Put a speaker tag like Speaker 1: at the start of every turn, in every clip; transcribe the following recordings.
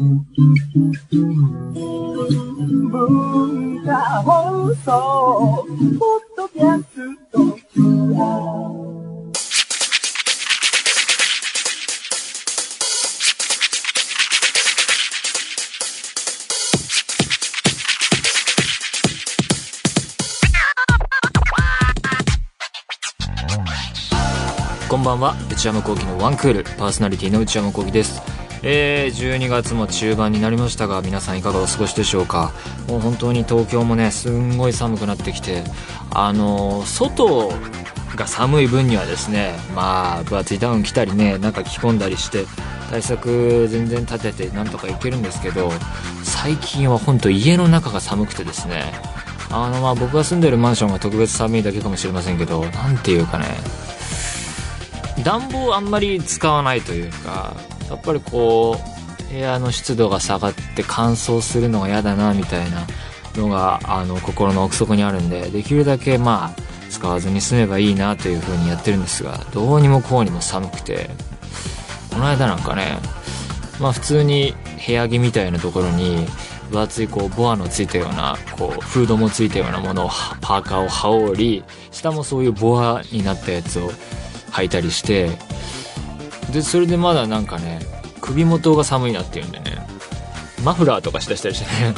Speaker 1: こんばんは。内山聖輝のワンクール。パーソナリティの内山聖輝です。えー、12月も中盤になりましたが皆さんいかがお過ごしでしょうか？もう本当に東京もねすんごい寒くなってきてあのー外が寒い分にはですねまあ分厚いダウン着たりね中着込んだりして対策全然立ててなんとかいけるんですけど最近は本当家の中が寒くてですねあのまあ僕が住んでるマンションが特別寒いだけかもしれませんけどなんていうかね暖房あんまり使わないというかやっぱりこう部屋の湿度が下がって乾燥するのが嫌だなみたいなのがあの心の奥底にあるんでできるだけまあ使わずに済めばいいなという風にやってるんですがどうにもこうにも寒くて。この間なんかねまあ普通に部屋着みたいなところに分厚いこうボアのついたようなこうフードもついたようなものをパーカーを羽織り下もそういうボアになったやつを履いたりしてでそれでまだなんかね首元が寒いなっていうんでねマフラーとかしだしたりしてね。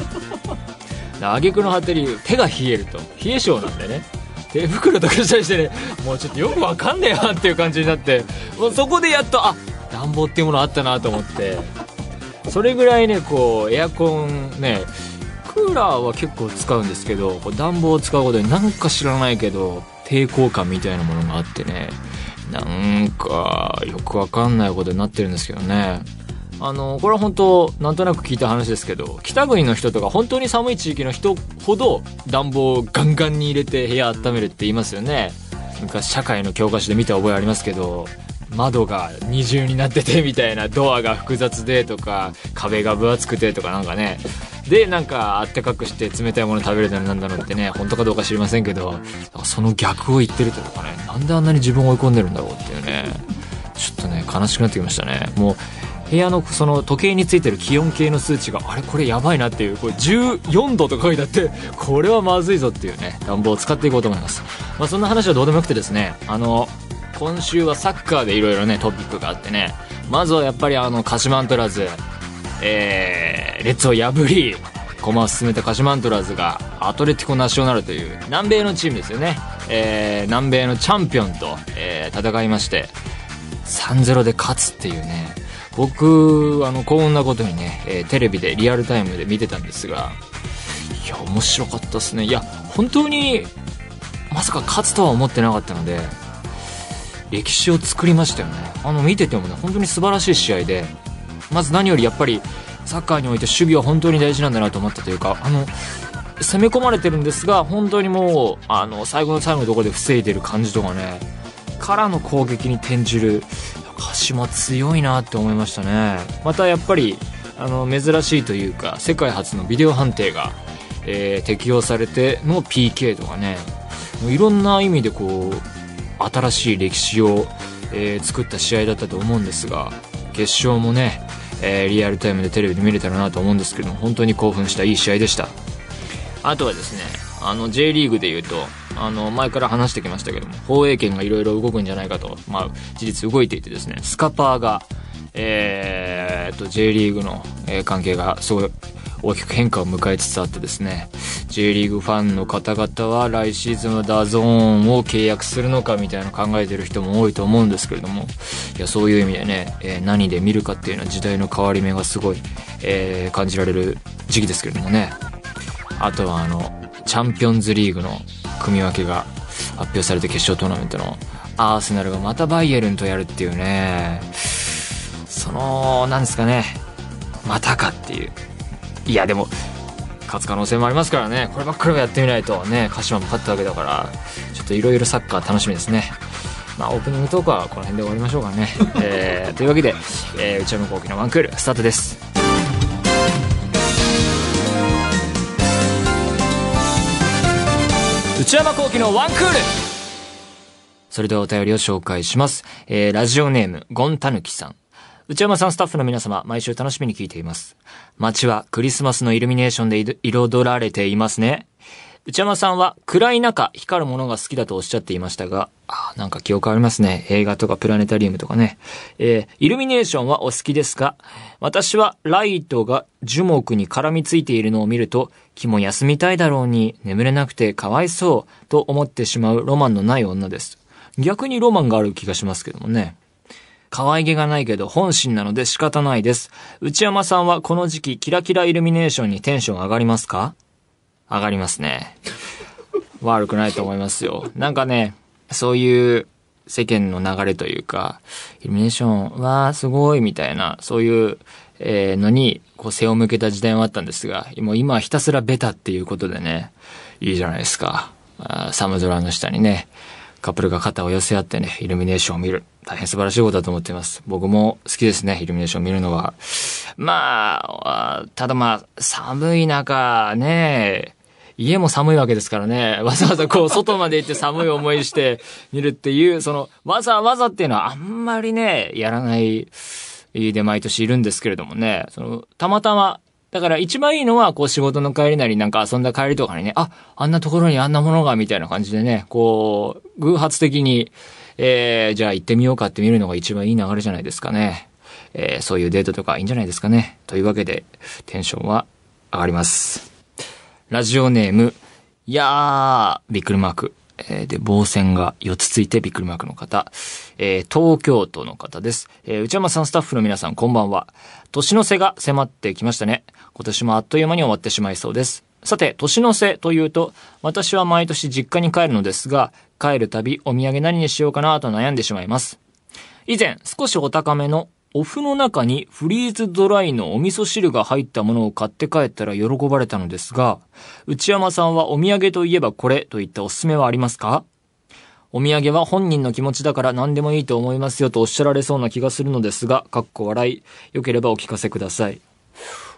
Speaker 1: あげくの果てに手が冷えると。冷え性なんでね。手袋とかしたりしてね。もうちょっとよくわかんねえなっていう感じになって。もうそこでやっとあ暖房っていうものあったなと思って。それぐらいねこうエアコンねクーラーは結構使うんですけどこう暖房を使うことでなんか知らないけど抵抗感みたいなものがあってねなんかよくわかんないことになってるんですけどね。あのこれは本当なんとなく聞いた話ですけど北国の人とか本当に寒い地域の人ほど暖房をガンガンに入れて部屋温めるって言いますよね。昔社会の教科書で見た覚えありますけど窓が二重になっててみたいなドアが複雑でとか壁が分厚くてとかなんかね。でなんかあったかくして冷たいもの食べれたらなんだろうってね本当かどうか知りませんけどその逆を言ってるというかねなんであんなに自分を追い込んでるんだろうっていうねちょっとね悲しくなってきましたね。もう部屋のその時計についてる気温計の数値があれこれやばいなっていうこれ14度とか書いてあってこれはまずいぞっていうね暖房を使っていこうと思います。まあそんな話はどうでもよくてですねあの今週はサッカーでいろいろねトピックがあってねまずはやっぱりあの鹿島アントラーズえー、列を破り駒を進めた鹿島アントラーズがアトレティコナショナルという南米のチームですよね、えー、南米のチャンピオンと、えー、戦いまして3-0で勝つっていうね。僕あの幸運なことにね、えーテレビでリアルタイムで見てたんですがいや面白かったですね。いや本当にまさか勝つとは思ってなかったので歴史を作りましたよね。あの見ててもね本当に素晴らしい試合でまず何よりやっぱりサッカーにおいて守備は本当に大事なんだなと思ったというかあの攻め込まれてるんですが本当にもうあの最後の最後のところで防いでる感じとかねからの攻撃に転じる鹿島強いなって思いましたね。またやっぱりあの珍しいというか世界初のビデオ判定が、えー適用されての PK とかねもういろんな意味でこう新しい歴史を、えー作った試合だったと思うんですが決勝もね、えーリアルタイムでテレビで見れたらなと思うんですけども本当に興奮したいい試合でした。あとはですねあの J リーグでいうとあの前から話してきましたけども放映権がいろいろ動くんじゃないかと、まあ、事実動いていてですねスカパーが、えーっと J リーグの、関係がすごい大きく変化を迎えつつあってですね J リーグファンの方々は来シーズンは DAZN を契約するのかみたいなの考えてる人も多いと思うんですけれどもいやそういう意味でね、えー何で見るかっていうのは時代の変わり目がすごい、えー感じられる時期ですけれどもね。あとはあのチャンピオンズリーグの組み分けが発表されて決勝トーナメントのアーセナルがまたバイエルンとやるっていうね。そのなんですかね。またかっていう。いやでも勝つ可能性もありますからね。こればっかりはやってみないと。ね鹿島も勝ったわけだからちょっといろいろサッカー楽しみですね。まあオープニングトークはこの辺で終わりましょうかね、えーというわけで、えー内山昂輝の1クールスタートです。内山昂輝の1クール。それではお便りを紹介します。えー、ラジオネーム、ゴンタヌキさん。内山さんスタッフの皆様、毎週楽しみに聞いています。街はクリスマスのイルミネーションで彩られていますね。内山さんは暗い中光るものが好きだとおっしゃっていましたが、あなんか記憶ありますね。映画とかプラネタリウムとかね。えーイルミネーションはお好きですか？私はライトが樹木に絡みついているのを見ると、気も休みたいだろうに眠れなくてかわいそうと思ってしまうロマンのない女です。逆にロマンがある気がしますけどもね。可愛げがないけど本心なので仕方ないです。内山さんはこの時期キラキライルミネーションにテンション上がりますか？上がりますね。悪くないと思いますよ。なんかね、そういう世間の流れというか、イルミネーションはすごいみたいな、そういう、えのに、こう背を向けた時代はあったんですが、もう今はひたすらベタっていうことでね、いいじゃないですか。あ寒空の下にね、カップルが肩を寄せ合ってね、イルミネーションを見る。大変素晴らしいことだと思っています。僕も好きですね、イルミネーションを見るのは。まあ、ただまあ、寒い中、ね、家も寒いわけですからね、わざわざこう、外まで行って寒い思いして見るっていう、その、わざわざっていうのはあんまりね、やらないで毎年いるんですけれどもね、その、たまたま、だから一番いいのは、こう仕事の帰りなりなんか遊んだ帰りとかにね、あ、あんなところにあんなものが、みたいな感じでね、こう、偶発的に、えー、じゃあ行ってみようかって見るのが一番いい流れじゃないですかね。えー、そういうデートとかいいんじゃないですかね。というわけで、テンションは上がります。ラジオネーム、いやー、びっくりマーク。えーで、棒線が4つついてびっくりマークの方。えー東京都の方です。えー内山さんスタッフの皆さんこんばんは。年の瀬が迫ってきましたね。今年もあっという間に終わってしまいそうです。さて、年の瀬というと、私は毎年実家に帰るのですが、帰るたびお土産何にしようかなと悩んでしまいます。以前、少しお高めのお麩の中にフリーズドライのお味噌汁が入ったものを買って帰ったら喜ばれたのですが、内山さんはお土産といえばこれといったおすすめはありますか？お土産は本人の気持ちだから何でもいいと思いますよとおっしゃられそうな気がするのですが、かっこ笑い。よければお聞かせください。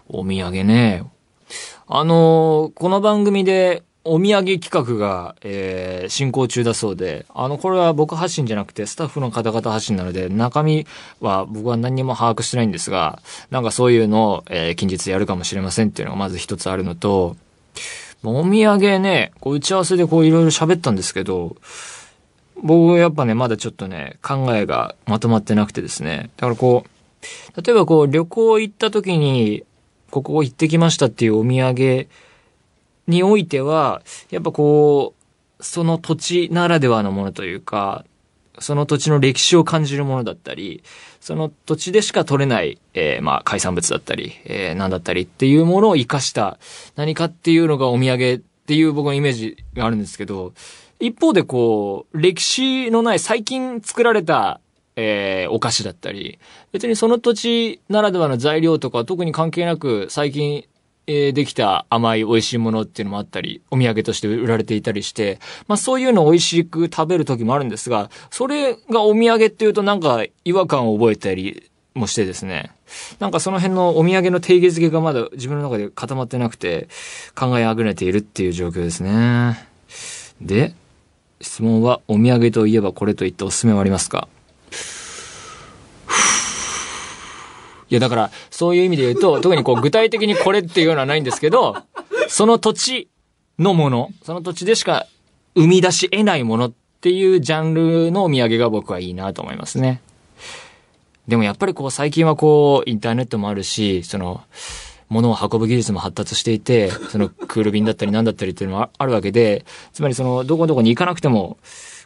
Speaker 1: お土産ね。あのーこの番組でお土産企画が、えー進行中だそうで、あの、これは僕発信じゃなくてスタッフの方々発信なので、中身は僕は何にも把握してないんですが、なんかそういうのを、えー近日やるかもしれませんっていうのがまず一つあるのと、お土産ね、こう打ち合わせでこういろいろ喋ったんですけど、僕はやっぱね、まだちょっとね、考えがまとまってなくてですね。だからこう、例えばこう旅行行った時に、ここ行ってきましたっていうお土産においては、やっぱこう、その土地ならではのものというか、その土地の歴史を感じるものだったり、その土地でしか取れない、えーまあ、海産物だったり、えー、なんだったりっていうものを活かした何かっていうのがお土産っていう僕のイメージがあるんですけど、一方でこう、歴史のない最近作られた、えーお菓子だったり、別にその土地ならではの材料とか特に関係なく最近、えできた甘い美味しいものっていうのもあったり、お土産として売られていたりして、まあそういうのを美味しく食べる時もあるんですが、それがお土産っていうとなんか違和感を覚えたりもしてですね、なんかその辺のお土産の定義づけがまだ自分の中で固まってなくて、考えあぐねているっていう状況ですね。で、質問はお土産といえばこれといったおすすめはありますか？やだから、そういう意味で言うと、特にこう具体的にこれっていうのはないんですけど、その土地のもの、その土地でしか生み出し得ないものっていうジャンルのお土産が僕はいいなと思いますね。でもやっぱりこう最近はこうインターネットもあるし、その、物を運ぶ技術も発達していて、そのクール便だったりなんだったりっていうのもあるわけで、つまりその、どこどこに行かなくても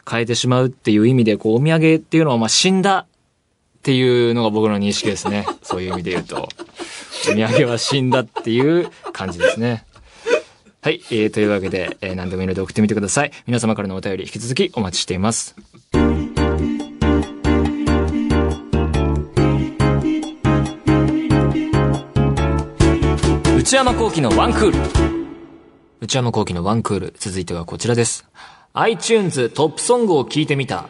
Speaker 1: 変えてしまうっていう意味で、こう、お土産っていうのはまあ死んだっていうのが僕の認識ですね。そういう意味で言うと。お土産は死んだっていう感じですね。はい、えー、というわけで、えー、何でもいいので送ってみてください。皆様からのお便り引き続きお待ちしています。内山幸喜のワンクール。内山幸喜のワンクール。続いてはこちらです。iTunes トップソングを聞いてみた。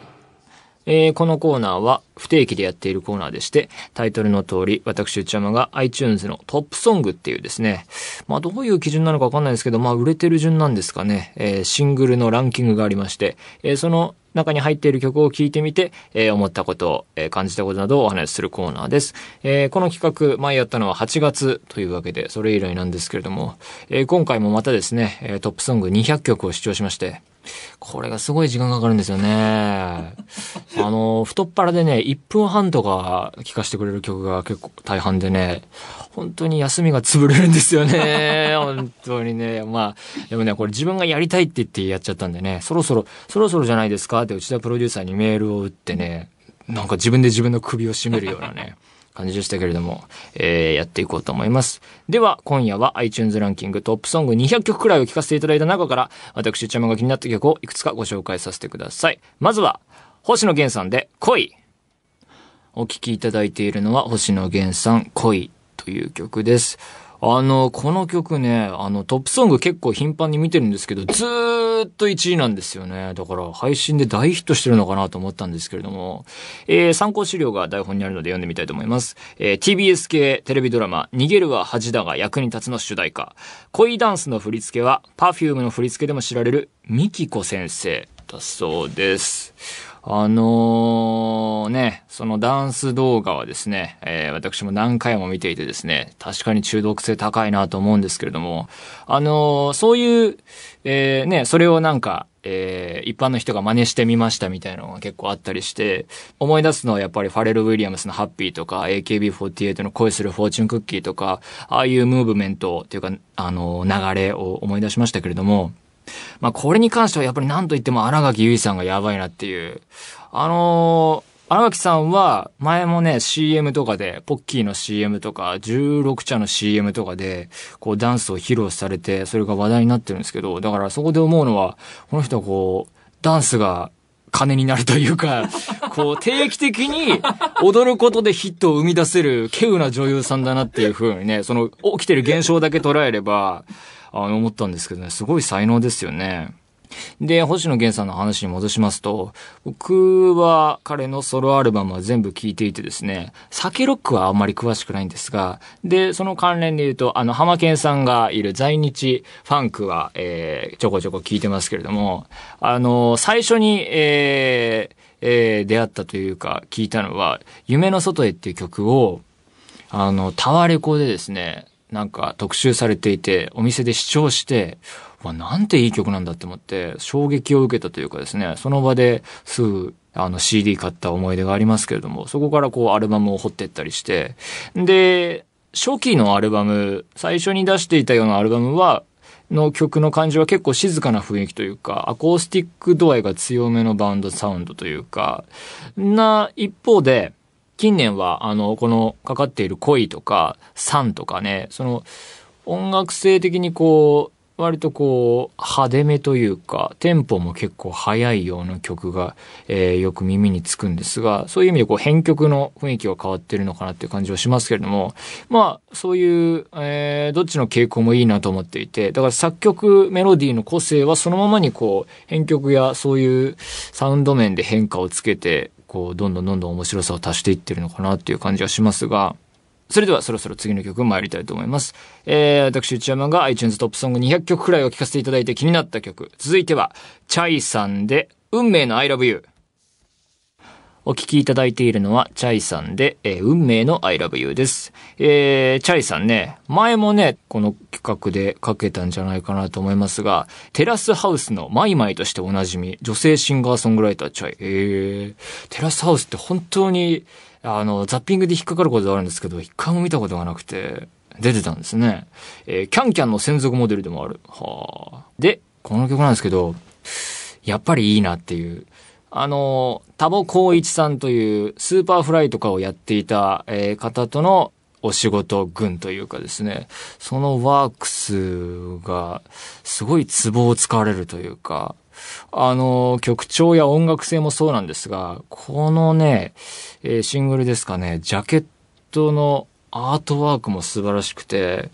Speaker 1: えーこのコーナーは不定期でやっているコーナーでして、タイトルの通り、私内山が iTunes のトップソングっていうですね、まあどういう基準なのかわかんないですけど、まあ売れてる順なんですかね、えーシングルのランキングがありまして、えーその、中に入っている曲を聴いてみて、えー、思ったことを、えー、感じたことなどをお話しするコーナーです。えー、この企画、前やったのは8月というわけで、それ以来なんですけれども、えー、今回もまたですね、トップソング200曲を視聴しまして、これがすごい時間かかるんですよね。あの、太っ腹でね、1分半とか聴かせてくれる曲が結構大半でね、本当に休みが潰れるんですよね。本当にね。まあ、でもね、これ自分がやりたいって言ってやっちゃったんでね、そろそろ、そろそろじゃないですか？って内田プロデューサーにメールを打ってね、なんか自分で自分の首を絞めるようなね。感じでしたけれども、えー、やっていこうと思います。では、今夜は iTunes ランキングトップソング200曲くらいを聴かせていただいた中から、私、ちゃまが気になった曲をいくつかご紹介させてください。まずは、星野源さんで恋。お聴きいただいているのは星野源さん恋という曲です。あの、この曲ね、あの、トップソング結構頻繁に見てるんですけど、ずーっと1位なんですよね。だから、配信で大ヒットしてるのかなと思ったんですけれども、えー、参考資料が台本にあるので読んでみたいと思います。えー、TBS 系テレビドラマ、逃げるは恥だが役に立つの主題歌。恋ダンスの振り付けは、Perfume の振り付けでも知られる、ミキコ先生だそうです。あのー、そのダンス動画はですね、えー、私も何回も見ていてですね、確かに中毒性高いなと思うんですけれども、あのー、そういう、えー、ね、それをなんか、えー、一般の人が真似してみましたみたいなのが結構あったりして、思い出すのはやっぱりファレル・ウィリアムスのハッピーとか、AKB48 の恋するフォーチュンクッキーとか、ああいうムーブメントっていうか、あの、流れを思い出しましたけれども、まあ、これに関してはやっぱり何と言っても荒垣結衣さんがやばいなっていう。あのー、荒垣さんは前もね CM とかで、ポッキーの CM とか、16茶の CM とかで、こうダンスを披露されて、それが話題になってるんですけど、だからそこで思うのは、この人はこう、ダンスが金になるというか、こう定期的に踊ることでヒットを生み出せる稀有な女優さんだなっていう風にね、その起きてる現象だけ捉えれば、あの、思ったんですけどね、すごい才能ですよね。で、星野源さんの話に戻しますと、僕は彼のソロアルバムは全部聴いていてですね、酒ロックはあんまり詳しくないんですが、で、その関連で言うと、あの、浜健さんがいる在日ファンクは、えー、ちょこちょこ聞いてますけれども、あの、最初に、えー、えー、出会ったというか、聞いたのは、夢の外へっていう曲を、あの、タワレコでですね、なんか特集されていて、お店で視聴して、わ、なんていい曲なんだって思って、衝撃を受けたというかですね、その場ですぐ、あの CD 買った思い出がありますけれども、そこからこうアルバムを掘っていったりして、で、初期のアルバム、最初に出していたようなアルバムは、の曲の感じは結構静かな雰囲気というか、アコースティック度合いが強めのバンドサウンドというか、な一方で、近年は、あの、このかかっている恋とか、酸とかね、その、音楽性的にこう、割とこう、派手めというか、テンポも結構速いような曲が、えー、よく耳につくんですが、そういう意味でこう、編曲の雰囲気は変わってるのかなっていう感じはしますけれども、まあ、そういう、えー、どっちの傾向もいいなと思っていて、だから作曲、メロディーの個性はそのままにこう、編曲やそういうサウンド面で変化をつけて、こう、どんどんどんどん面白さを足していってるのかなっていう感じはしますが、それではそろそろ次の曲参りたいと思います。えー、私、内山が iTunes トップソング200曲くらいを聴かせていただいて気になった曲。続いては、チャイさんで、運命の I love you。お聞きいただいているのは、チャイさんで、えー、運命の I love you です。えー、チャイさんね、前もね、この企画でかけたんじゃないかなと思いますが、テラスハウスのマイマイとしておなじみ、女性シンガーソングライターチャイ。えー、テラスハウスって本当に、あの、ザッピングで引っかかることがあるんですけど、一回も見たことがなくて、出てたんですね。えー、 CanCam の専属モデルでもある。はあ。で、この曲なんですけど、やっぱりいいなっていう。あの、多保孝一さんという Superfly とかをやっていた、えー、方とのお仕事群というかですね、そのワークスがすごいツボを使われるというか、あの、曲調や音楽性もそうなんですが、このね、えー、シングルですかね、ジャケットのアートワークも素晴らしくて、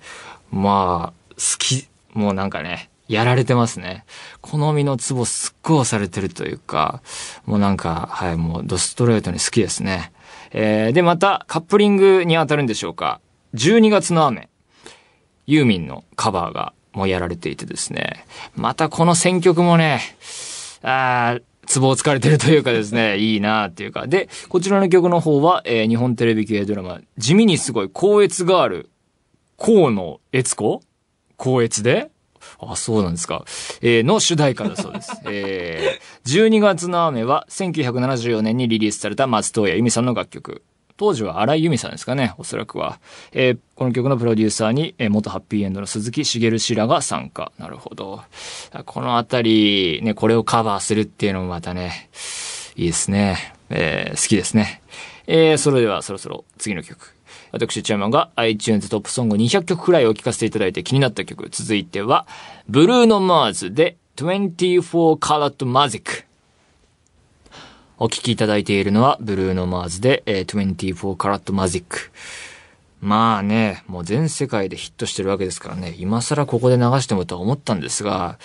Speaker 1: まあ、好き、もうなんかね、やられてますね。好みのツボすっごい押されてるというか、もうなんか、はい、もうドストレートに好きですね。えー、で、また、カップリングに当たるんでしょうか。12月の雨。ユーミンのカバーがもやられていてですね。またこの選曲もね、あツボをつかれてるというかですね、いいなっていうか。で、こちらの曲の方は、えー日本テレビ系ドラマ、地味にすごい、高越ガール、河野悦子？高越で？あ、そうなんですか。えーの主題歌だそうです。えー、12月の雨は1974年にリリースされた松任谷由実さんの楽曲。当時は荒井由実さんですかね、おそらくは。えーこの曲のプロデューサーに、えー元ハッピーエンドの鈴木茂氏らが参加。なるほど。このあたり、ね、これをカバーするっていうのもまたね、いいですね。えー好きですね。えーそれではそろそろ次の曲。私、チャーマンが iTunes トップソング200曲くらいを聴かせていただいて気になった曲。続いては、ブルーノ・マーズで24 Colored Magic。お聴きいただいているのは、ブルーノ・マーズで、えー24 Colored Magic。まあね、もう全世界でヒットしてるわけですからね、今更ここで流してもとは思ったんですが、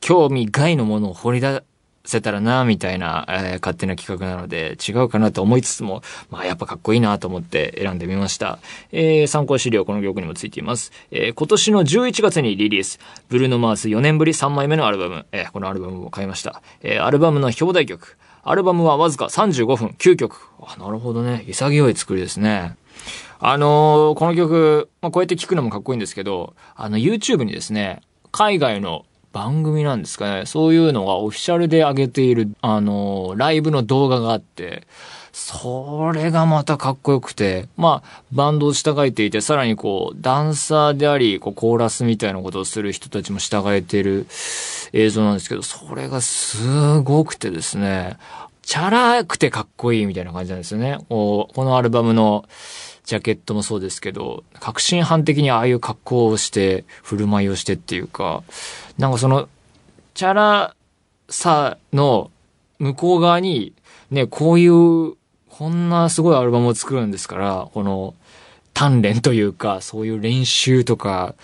Speaker 1: 興味外のものを掘り出せたらな、みたいな、えー勝手な企画なので、違うかなと思いつつも、まあやっぱかっこいいなと思って選んでみました。えー参考資料この曲にもついています。えー今年の11月にリリース、ブルーノ・マーズ4年ぶり3枚目のアルバム、えーこのアルバムも買いました。えーアルバムの表題曲、アルバムはわずか35分、9曲。あ、なるほどね。潔い作りですね。あのーこの曲、まあ、こうやって聴くのもかっこいいんですけど、あの、YouTube にですね、海外の番組なんですかね、そういうのがオフィシャルで上げている、あのライブの動画があって、それがまたかっこよくて、まあ、バンドを従えていて、さらにこう、ダンサーであり、こう、コーラスみたいなことをする人たちも従えている映像なんですけど、それがすごくてですね、チャラくてかっこいいみたいな感じなんですよね。こうこのアルバムのジャケットもそうですけど、革新犯的にああいう格好をして、振る舞いをしてっていうか、なんかその、チャラさの向こう側に、ね、こういう、こんなすごいアルバムを作るんですから、この、鍛錬というか、そういう練習とか、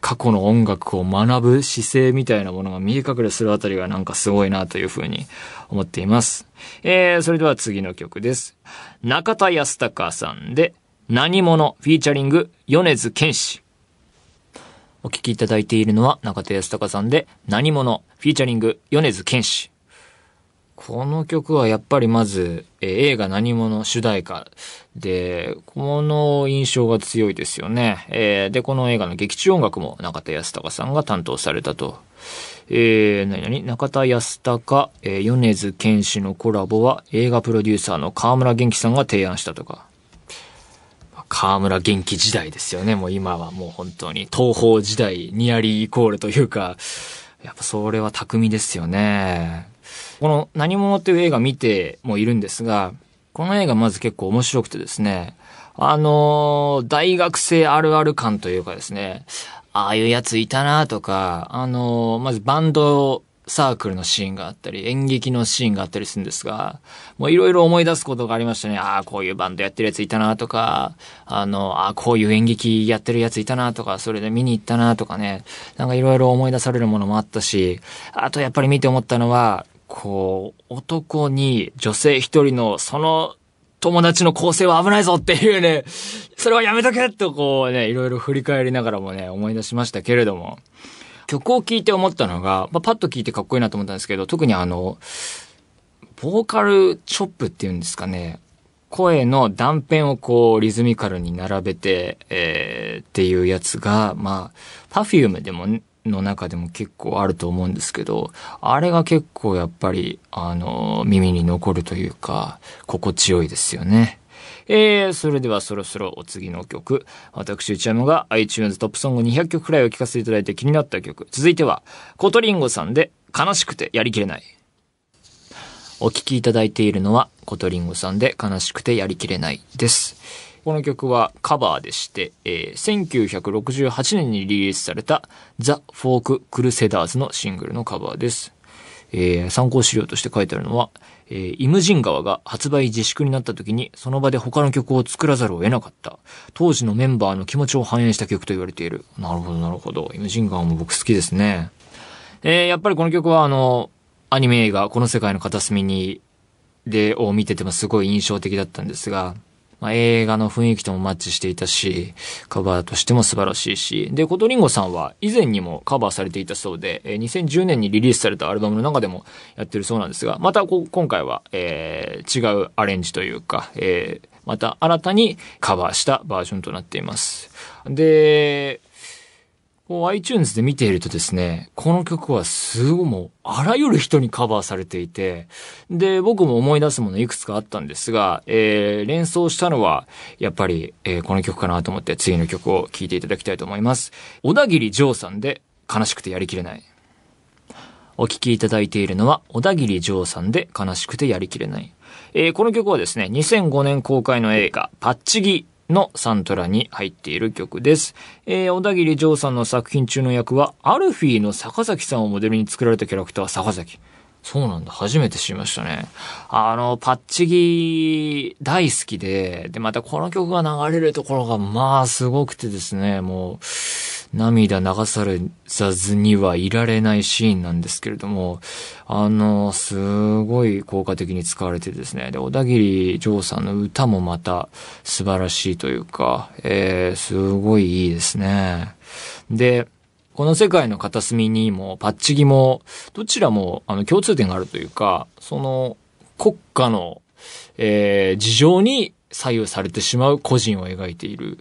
Speaker 1: 過去の音楽を学ぶ姿勢みたいなものが見え隠れするあたりがなんかすごいなというふうに思っています。えー、それでは次の曲です。中田康隆さんで、何者？フィーチャリング米津玄師。お聴きいただいているのは中田康隆さんで、何者？フィーチャリング米津玄師。この曲はやっぱりまず、えー映画何者主題歌で、この印象が強いですよね。えーで、この映画の劇中音楽も中田康隆さんが担当されたと。えー、何々？中田康隆、えー米津玄師のコラボは映画プロデューサーの河村元気さんが提案したとか。河村元気時代ですよね。もう今はもう本当に東方時代ニアリーイコールというか、やっぱそれは巧みですよね。この何者っていう映画見てもいるんですが、この映画まず結構面白くてですね、あのー大学生あるある感というかですね、ああいうやついたなとか、あのーまずバンドサークルのシーンがあったり、演劇のシーンがあったりするんですが、もういろいろ思い出すことがありましたね。ああ、こういうバンドやってるやついたなとか、あの、ああ、こういう演劇やってるやついたなとか、それで見に行ったなとかね、なんかいろいろ思い出されるものもあったし、あとやっぱり見て思ったのは、こう、男に女性一人のその友達の構成は危ないぞっていうね、それはやめとけとこうね、いろいろ振り返りながらもね、思い出しましたけれども、曲を聴いて思ったのが、まあ、パッと聴いてかっこいいなと思ったんですけど、特にあの、ボーカルチョップっていうんですかね、声の断片をこうリズミカルに並べて、えーっていうやつが、まあ、パフュームでも、の中でも結構あると思うんですけど、あれが結構やっぱり、あの、耳に残るというか、心地よいですよね。えー、それではそろそろお次の曲。私、内山が iTunes トップソング200曲くらいを聴かせていただいて気になった曲。続いては、コトリンゴさんで悲しくてやりきれない。お聴きいただいているのは、コトリンゴさんで悲しくてやりきれないです。この曲はカバーでして、えー1968年にリリースされたザ・フォーク・クルセダーズのシングルのカバーです。えー参考資料として書いてあるのは、えーイムジン河が発売自粛になった時にその場で他の曲を作らざるを得なかった。当時のメンバーの気持ちを反映した曲と言われている。なるほど、なるほど。イムジン河も僕好きですね。えーやっぱりこの曲はあの、アニメ映画、この世界の片隅に、で、を見ててもすごい印象的だったんですが、まあ、映画の雰囲気ともマッチしていたし、カバーとしても素晴らしいし、で、コトリンゴさんは以前にもカバーされていたそうで、えー2010年にリリースされたアルバムの中でもやってるそうなんですが、またこ今回は、えー違うアレンジというか、えーまた新たにカバーしたバージョンとなっています。で、こう iTunes で見ているとですね、この曲はすごいもう、あらゆる人にカバーされていて、で、僕も思い出すものいくつかあったんですが、えー、連想したのは、やっぱり、えーこの曲かなと思って次の曲を聴いていただきたいと思います。小田切丈さんで、悲しくてやりきれない。お聴きいただいているのは、小田切丈さんで悲しくてやりきれない。えーこの曲はですね、2005年公開の映画、パッチギのサントラに入っている曲です。えー小田切丈さんの作品中の役は、アルフィーの坂崎さんをモデルに作られたキャラクター、坂崎。そうなんだ。初めて知りましたね。あの、パッチギ大好きで、で、またこの曲が流れるところが、まあ、すごくてですね、もう、涙流されさずにはいられないシーンなんですけれども、あの、すごい効果的に使われてですね、で、小田切丈さんの歌もまた素晴らしいというか、えー、すごいいいですね。で、この世界の片隅にもパッチギも、どちらもあの共通点があるというか、その国家の、えー事情に左右されてしまう個人を描いている。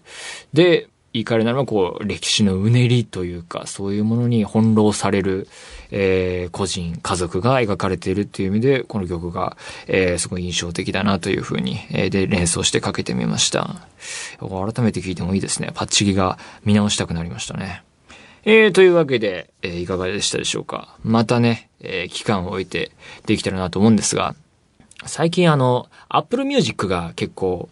Speaker 1: で、言い換えるならばこう歴史のうねりというか、そういうものに翻弄される、えー個人、家族が描かれているっていう意味で、この曲が、えーすごい印象的だなというふうに、えーで、連想してかけてみました。改めて聞いてもいいですね。パッチギが見直したくなりましたね。えー、というわけで、えーいかがでしたでしょうか。またね、えー期間を置いてできたらなと思うんですが、最近あの、Apple Music が結構、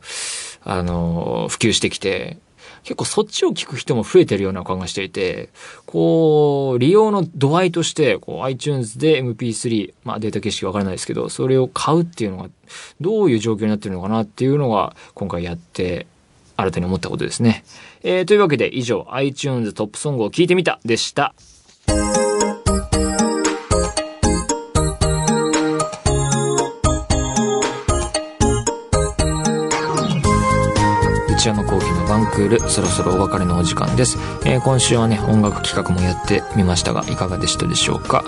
Speaker 1: あの、普及してきて、結構そっちを聞く人も増えてるような感がしていて、こう、利用の度合いとして、こう、iTunes で MP3、まあデータ形式わからないですけど、それを買うっていうのが、どういう状況になってるのかなっていうのが、今回やって、新たに思ったことですね。えー、というわけで以上、iTunes トップソングを聞いてみたでした。山幸喜のバンクール、そろそろお別れのお時間です。えー今週はね、音楽企画もやってみましたが、いかがでしたでしょうか？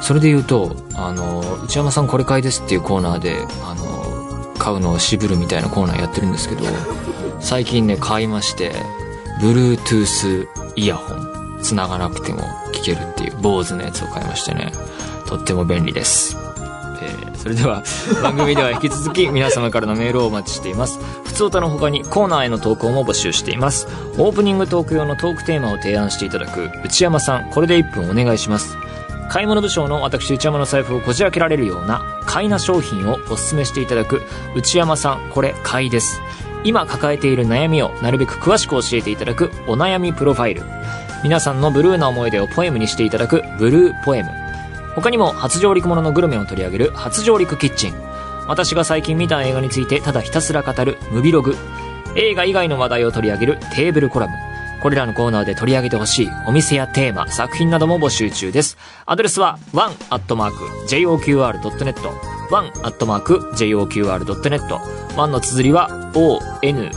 Speaker 1: それで言うと、あの、内山さんこれ買いですっていうコーナーで、あの、買うのを渋るみたいなコーナーやってるんですけど、最近ね、買いまして、Bluetooth イヤホン、繋がなくても聞けるっていう、坊主のやつを買いましてね、とっても便利です。それでは番組では引き続き皆様からのメールをお待ちしています。普通歌の他にコーナーへの投稿も募集しています。オープニングトーク用のトークテーマを提案していただく内山さんこれで1分お願いします。買い物部長の私内山の財布をこじ開けられるような買いな商品をお勧めしていただく内山さんこれ買いです。今抱えている悩みをなるべく詳しく教えていただくお悩みプロファイル。皆さんのブルーな思い出をポエムにしていただくブルーポエム。他にも初上陸もののグルメを取り上げる初上陸キッチン。私が最近見た映画についてただひたすら語るムビログ。映画以外の話題を取り上げるテーブルコラム。これらのコーナーで取り上げてほしい。お店やテーマ作品なども募集中です。アドレスは one.joqr.net one.joqr.net one の綴りは one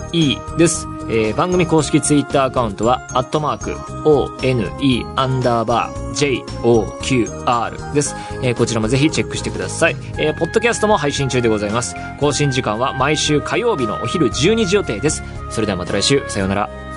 Speaker 1: です。えー番組公式ツイッターアカウントは、アットマーク、one アンダーバー joqr です。えーこちらもぜひチェックしてください。えーポッドキャストも配信中でございます。更新時間は毎週火曜日のお昼12時予定です。それではまた来週、さようなら。